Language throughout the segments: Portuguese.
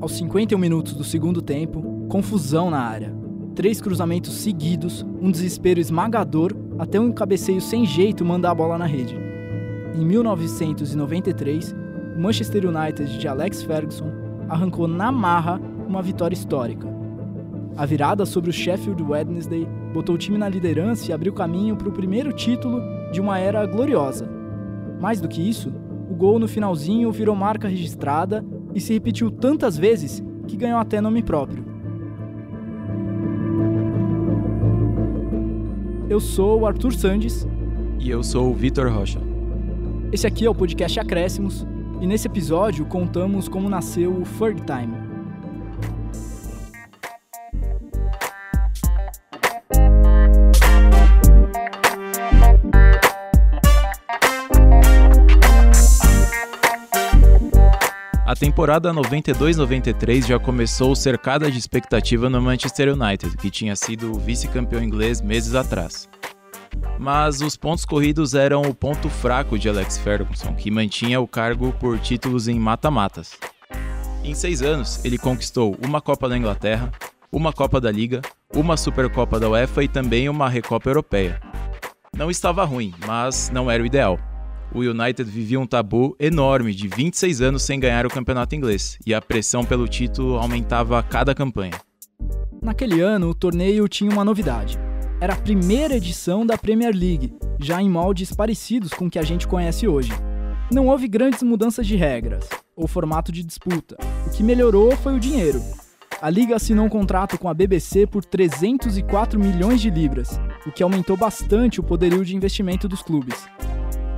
Aos 51 minutos do segundo tempo, confusão na área. Três cruzamentos seguidos, um desespero esmagador, até um cabeceio sem jeito mandar a bola na rede. Em 1993, o Manchester United de Alex Ferguson arrancou na marra uma vitória histórica. A virada sobre o Sheffield Wednesday botou o time na liderança e abriu caminho para o primeiro título de uma era gloriosa. Mais do que isso, o gol no finalzinho virou marca registrada e se repetiu tantas vezes que ganhou até nome próprio. Eu sou o Arthur Sandes. E eu sou o Vitor Rocha. Esse aqui é o podcast Acréscimos, e nesse episódio contamos como nasceu o Third Time. Temporada 92-93 já começou cercada de expectativa no Manchester United, que tinha sido vice-campeão inglês meses atrás. Mas os pontos corridos eram o ponto fraco de Alex Ferguson, que mantinha o cargo por títulos em mata-matas. Em seis anos, ele conquistou uma Copa da Inglaterra, uma Copa da Liga, uma Supercopa da UEFA e também uma Recopa Europeia. Não estava ruim, mas não era o ideal o United vivia um tabu enorme de 26 anos sem ganhar o campeonato inglês, e a pressão pelo título aumentava a cada campanha. Naquele ano, o torneio tinha uma novidade. Era a primeira edição da Premier League, já em moldes parecidos com o que a gente conhece hoje. Não houve grandes mudanças de regras ou formato de disputa. O que melhorou foi o dinheiro. A liga assinou um contrato com a BBC por 304 milhões de libras, o que aumentou bastante o poderio de investimento dos clubes.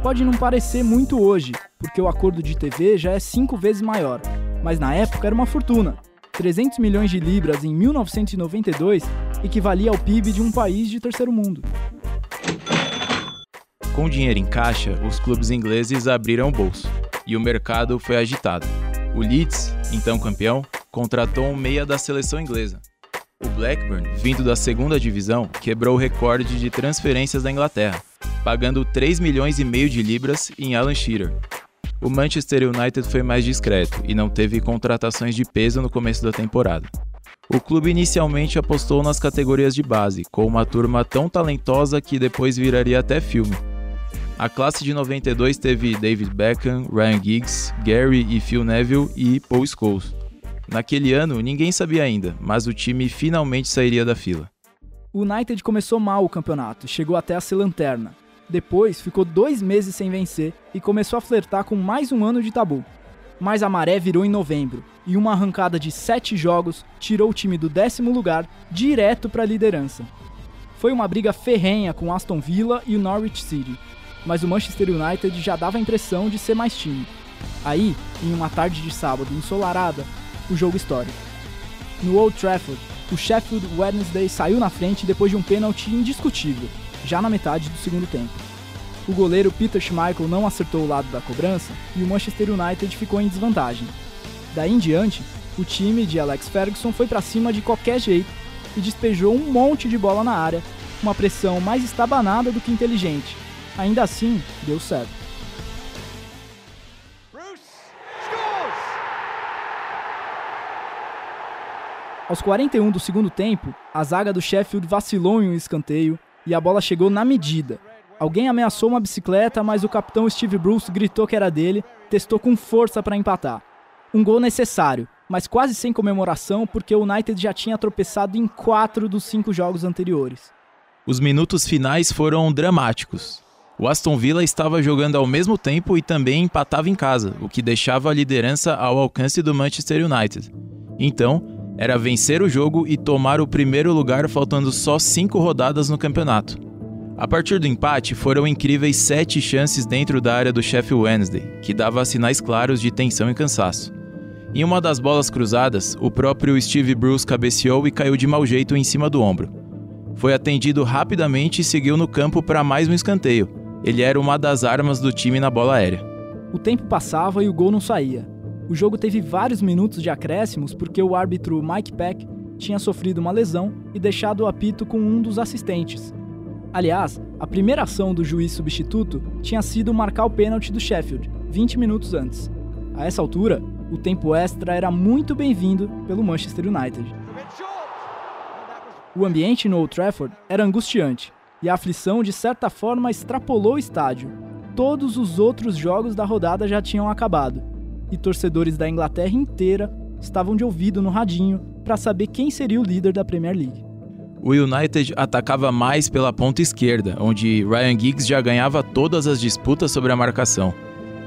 Pode não parecer muito hoje, porque o acordo de TV já é cinco vezes maior, mas na época era uma fortuna. 300 milhões de libras em 1992 equivalia ao PIB de um país de terceiro mundo. Com dinheiro em caixa, os clubes ingleses abriram o bolso e o mercado foi agitado. O Leeds, então campeão, contratou um meia da seleção inglesa. O Blackburn, vindo da segunda divisão, quebrou o recorde de transferências da Inglaterra pagando 3 milhões e meio de libras em Alan Shearer. O Manchester United foi mais discreto e não teve contratações de peso no começo da temporada. O clube inicialmente apostou nas categorias de base, com uma turma tão talentosa que depois viraria até filme. A classe de 92 teve David Beckham, Ryan Giggs, Gary e Phil Neville e Paul Scholes. Naquele ano, ninguém sabia ainda, mas o time finalmente sairia da fila. O United começou mal o campeonato, chegou até a ser lanterna. Depois, ficou dois meses sem vencer e começou a flertar com mais um ano de tabu. Mas a maré virou em novembro e uma arrancada de sete jogos tirou o time do décimo lugar direto para a liderança. Foi uma briga ferrenha com Aston Villa e o Norwich City, mas o Manchester United já dava a impressão de ser mais time. Aí, em uma tarde de sábado ensolarada, o jogo histórico. No Old Trafford, o Sheffield Wednesday saiu na frente depois de um pênalti indiscutível, já na metade do segundo tempo. O goleiro Peter Schmeichel não acertou o lado da cobrança e o Manchester United ficou em desvantagem. Daí em diante, o time de Alex Ferguson foi para cima de qualquer jeito e despejou um monte de bola na área, uma pressão mais estabanada do que inteligente. Ainda assim, deu certo. Aos 41 do segundo tempo, a zaga do Sheffield vacilou em um escanteio e a bola chegou na medida. Alguém ameaçou uma bicicleta, mas o capitão Steve Bruce gritou que era dele, testou com força para empatar. Um gol necessário, mas quase sem comemoração porque o United já tinha tropeçado em quatro dos cinco jogos anteriores. Os minutos finais foram dramáticos. O Aston Villa estava jogando ao mesmo tempo e também empatava em casa, o que deixava a liderança ao alcance do Manchester United. Então, era vencer o jogo e tomar o primeiro lugar faltando só cinco rodadas no campeonato. A partir do empate, foram incríveis sete chances dentro da área do Sheffield Wednesday, que dava sinais claros de tensão e cansaço. Em uma das bolas cruzadas, o próprio Steve Bruce cabeceou e caiu de mau jeito em cima do ombro. Foi atendido rapidamente e seguiu no campo para mais um escanteio. Ele era uma das armas do time na bola aérea. O tempo passava e o gol não saía. O jogo teve vários minutos de acréscimos porque o árbitro Mike Peck tinha sofrido uma lesão e deixado o apito com um dos assistentes. Aliás, a primeira ação do juiz substituto tinha sido marcar o pênalti do Sheffield, 20 minutos antes. A essa altura, o tempo extra era muito bem-vindo pelo Manchester United. O ambiente no Old Trafford era angustiante e a aflição de certa forma extrapolou o estádio. Todos os outros jogos da rodada já tinham acabado e torcedores da Inglaterra inteira estavam de ouvido no radinho para saber quem seria o líder da Premier League. O United atacava mais pela ponta esquerda, onde Ryan Giggs já ganhava todas as disputas sobre a marcação.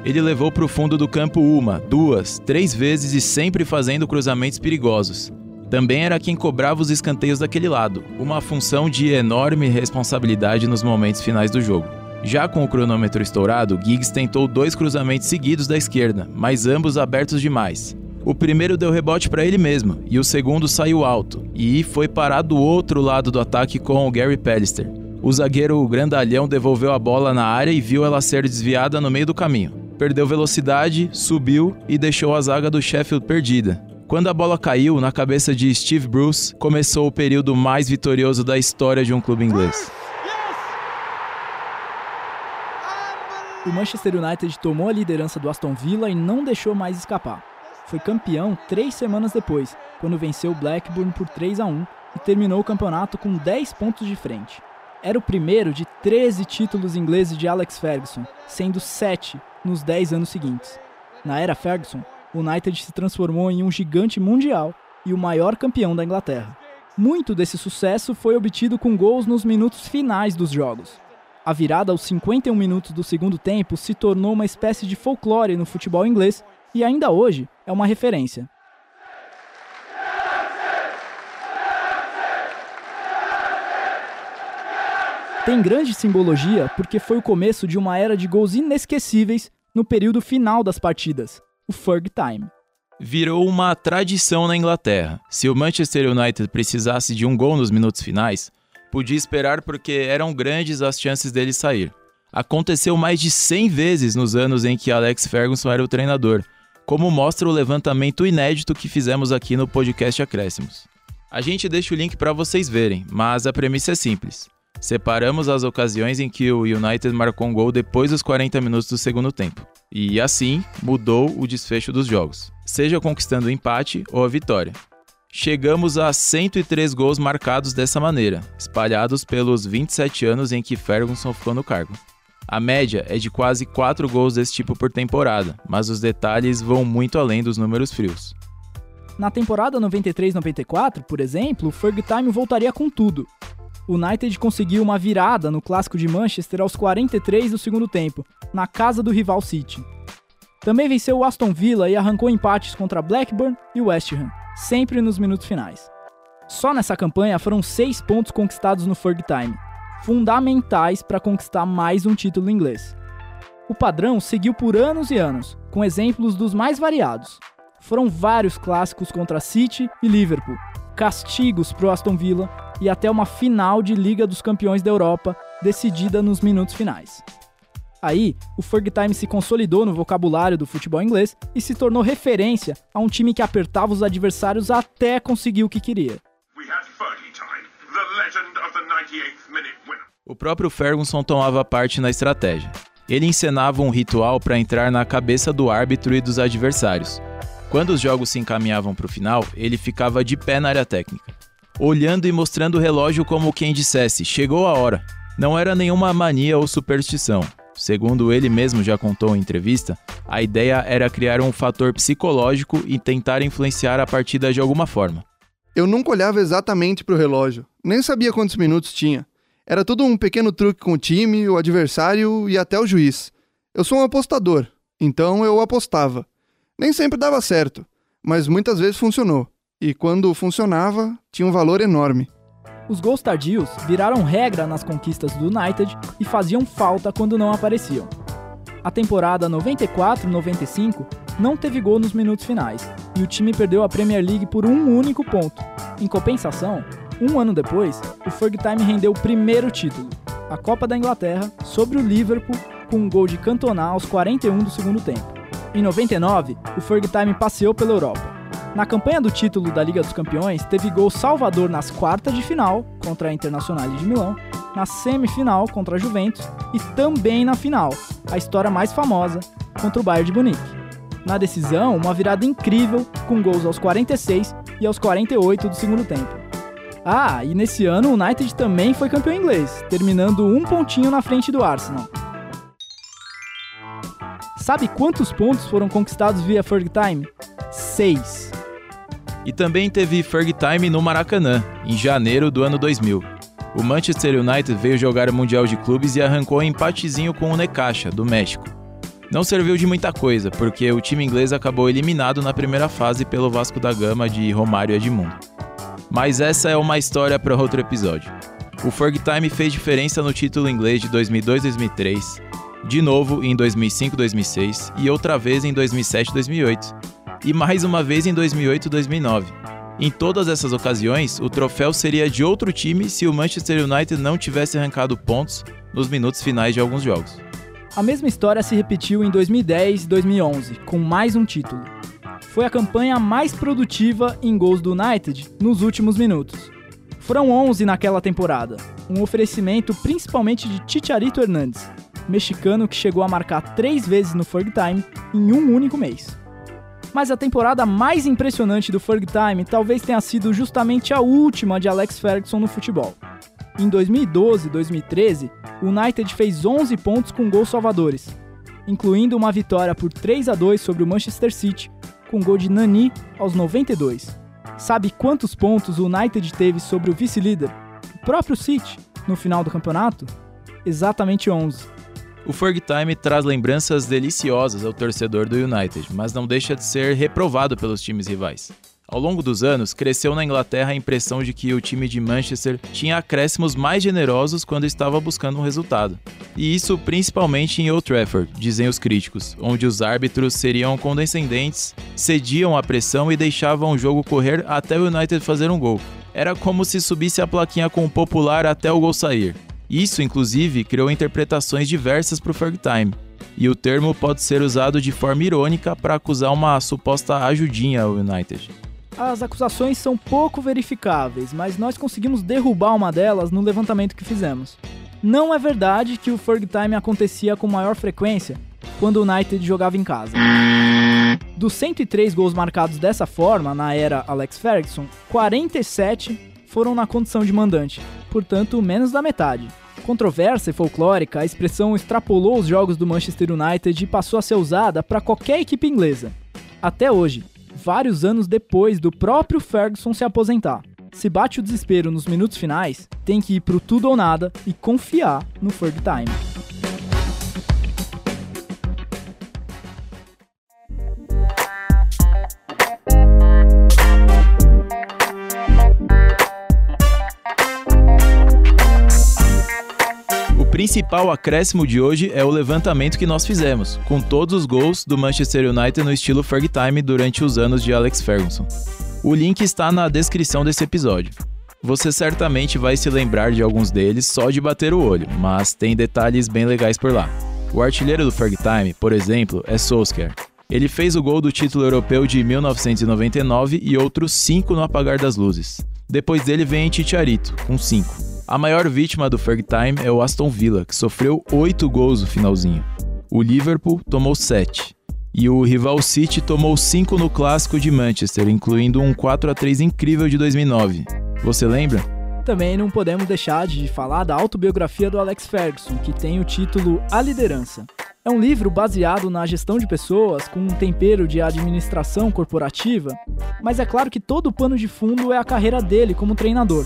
Ele levou para o fundo do campo uma, duas, três vezes e sempre fazendo cruzamentos perigosos. Também era quem cobrava os escanteios daquele lado, uma função de enorme responsabilidade nos momentos finais do jogo. Já com o cronômetro estourado, Giggs tentou dois cruzamentos seguidos da esquerda, mas ambos abertos demais. O primeiro deu rebote para ele mesmo, e o segundo saiu alto, e foi parar do outro lado do ataque com o Gary Pellister. O zagueiro grandalhão devolveu a bola na área e viu ela ser desviada no meio do caminho. Perdeu velocidade, subiu e deixou a zaga do Sheffield perdida. Quando a bola caiu na cabeça de Steve Bruce, começou o período mais vitorioso da história de um clube inglês. O Manchester United tomou a liderança do Aston Villa e não deixou mais escapar. Foi campeão três semanas depois, quando venceu o Blackburn por 3 a 1 e terminou o campeonato com 10 pontos de frente. Era o primeiro de 13 títulos ingleses de Alex Ferguson, sendo 7 nos 10 anos seguintes. Na era Ferguson, o United se transformou em um gigante mundial e o maior campeão da Inglaterra. Muito desse sucesso foi obtido com gols nos minutos finais dos jogos. A virada aos 51 minutos do segundo tempo se tornou uma espécie de folclore no futebol inglês e ainda hoje é uma referência. Tem grande simbologia porque foi o começo de uma era de gols inesquecíveis no período final das partidas o Ferg Time. Virou uma tradição na Inglaterra. Se o Manchester United precisasse de um gol nos minutos finais, podia esperar porque eram grandes as chances dele sair. Aconteceu mais de 100 vezes nos anos em que Alex Ferguson era o treinador, como mostra o levantamento inédito que fizemos aqui no podcast Acréscimos. A gente deixa o link para vocês verem, mas a premissa é simples. Separamos as ocasiões em que o United marcou um gol depois dos 40 minutos do segundo tempo. E assim mudou o desfecho dos jogos, seja conquistando o empate ou a vitória. Chegamos a 103 gols marcados dessa maneira, espalhados pelos 27 anos em que Ferguson ficou no cargo. A média é de quase 4 gols desse tipo por temporada, mas os detalhes vão muito além dos números frios. Na temporada 93-94, por exemplo, o Ferg Time voltaria com tudo. O United conseguiu uma virada no clássico de Manchester aos 43 do segundo tempo, na casa do rival City. Também venceu o Aston Villa e arrancou empates contra Blackburn e West Ham, sempre nos minutos finais. Só nessa campanha foram seis pontos conquistados no Ferg Time, fundamentais para conquistar mais um título inglês. O padrão seguiu por anos e anos, com exemplos dos mais variados. Foram vários clássicos contra City e Liverpool, castigos para o Aston Villa e até uma final de Liga dos Campeões da Europa, decidida nos minutos finais. Aí, o Ferg Time se consolidou no vocabulário do futebol inglês e se tornou referência a um time que apertava os adversários até conseguir o que queria. O próprio Ferguson tomava parte na estratégia. Ele encenava um ritual para entrar na cabeça do árbitro e dos adversários. Quando os jogos se encaminhavam para o final, ele ficava de pé na área técnica, olhando e mostrando o relógio como quem dissesse: chegou a hora. Não era nenhuma mania ou superstição. Segundo ele mesmo já contou em entrevista, a ideia era criar um fator psicológico e tentar influenciar a partida de alguma forma. Eu nunca olhava exatamente para o relógio, nem sabia quantos minutos tinha. Era tudo um pequeno truque com o time, o adversário e até o juiz. Eu sou um apostador, então eu apostava. Nem sempre dava certo, mas muitas vezes funcionou. E quando funcionava, tinha um valor enorme. Os gols tardios viraram regra nas conquistas do United e faziam falta quando não apareciam. A temporada 94-95 não teve gol nos minutos finais e o time perdeu a Premier League por um único ponto. Em compensação, um ano depois, o Ferg Time rendeu o primeiro título, a Copa da Inglaterra, sobre o Liverpool, com um gol de Cantona aos 41 do segundo tempo. Em 99, o Ferg Time passeou pela Europa na campanha do título da Liga dos Campeões, teve gol salvador nas quartas de final contra a Internacional de Milão, na semifinal contra a Juventus e também na final, a história mais famosa, contra o Bayern de Munique. Na decisão, uma virada incrível, com gols aos 46 e aos 48 do segundo tempo. Ah, e nesse ano o United também foi campeão inglês, terminando um pontinho na frente do Arsenal. Sabe quantos pontos foram conquistados via Ferg Time? Seis. E também teve Ferg Time no Maracanã, em janeiro do ano 2000. O Manchester United veio jogar o Mundial de Clubes e arrancou um empatezinho com o Necaxa, do México. Não serviu de muita coisa, porque o time inglês acabou eliminado na primeira fase pelo Vasco da Gama de Romário Edmundo. Mas essa é uma história para outro episódio. O Ferg Time fez diferença no título inglês de 2002-2003, de novo em 2005-2006 e outra vez em 2007-2008, e mais uma vez em 2008-2009. Em todas essas ocasiões, o troféu seria de outro time se o Manchester United não tivesse arrancado pontos nos minutos finais de alguns jogos. A mesma história se repetiu em 2010 e 2011, com mais um título. Foi a campanha mais produtiva em gols do United nos últimos minutos. Foram 11 naquela temporada, um oferecimento principalmente de Chicharito Hernandes, mexicano que chegou a marcar três vezes no Ferg Time em um único mês. Mas a temporada mais impressionante do Ferg Time talvez tenha sido justamente a última de Alex Ferguson no futebol. Em 2012 e 2013, o United fez 11 pontos com gols salvadores, incluindo uma vitória por 3 a 2 sobre o Manchester City, com gol de Nani aos 92. Sabe quantos pontos o United teve sobre o vice-líder, o próprio City, no final do campeonato? Exatamente 11. O Ferg Time traz lembranças deliciosas ao torcedor do United, mas não deixa de ser reprovado pelos times rivais. Ao longo dos anos, cresceu na Inglaterra a impressão de que o time de Manchester tinha acréscimos mais generosos quando estava buscando um resultado. E isso principalmente em Old Trafford, dizem os críticos, onde os árbitros seriam condescendentes, cediam à pressão e deixavam o jogo correr até o United fazer um gol. Era como se subisse a plaquinha com o popular até o gol sair. Isso, inclusive, criou interpretações diversas para o Ferg Time, e o termo pode ser usado de forma irônica para acusar uma suposta ajudinha ao United. As acusações são pouco verificáveis, mas nós conseguimos derrubar uma delas no levantamento que fizemos. Não é verdade que o Ferg Time acontecia com maior frequência quando o United jogava em casa. Dos 103 gols marcados dessa forma na era Alex Ferguson, 47 foram na condição de mandante, portanto, menos da metade. Controversa e folclórica, a expressão extrapolou os jogos do Manchester United e passou a ser usada para qualquer equipe inglesa. Até hoje, vários anos depois do próprio Ferguson se aposentar. Se bate o desespero nos minutos finais, tem que ir pro tudo ou nada e confiar no Ferg Time. Principal acréscimo de hoje é o levantamento que nós fizemos, com todos os gols do Manchester United no estilo Ferg Time durante os anos de Alex Ferguson. O link está na descrição desse episódio. Você certamente vai se lembrar de alguns deles só de bater o olho, mas tem detalhes bem legais por lá. O artilheiro do Ferg Time, por exemplo, é Solskjaer. Ele fez o gol do título europeu de 1999 e outros 5 no apagar das luzes. Depois dele vem Chicharito, com 5. A maior vítima do Ferg Time é o Aston Villa, que sofreu 8 gols no finalzinho. O Liverpool tomou 7. E o rival City tomou 5 no clássico de Manchester, incluindo um 4 a 3 incrível de 2009. Você lembra? Também não podemos deixar de falar da autobiografia do Alex Ferguson, que tem o título A Liderança. É um livro baseado na gestão de pessoas, com um tempero de administração corporativa, mas é claro que todo o pano de fundo é a carreira dele como treinador.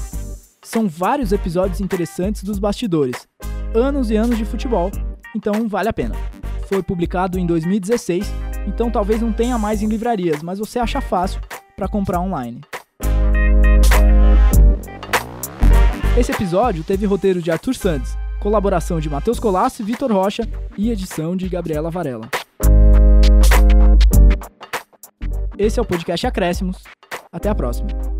São vários episódios interessantes dos bastidores, anos e anos de futebol, então vale a pena. Foi publicado em 2016, então talvez não tenha mais em livrarias, mas você acha fácil para comprar online. Esse episódio teve roteiro de Arthur Santos, colaboração de Matheus Colassi, Vitor Rocha e edição de Gabriela Varela. Esse é o podcast Acréscimos. Até a próxima.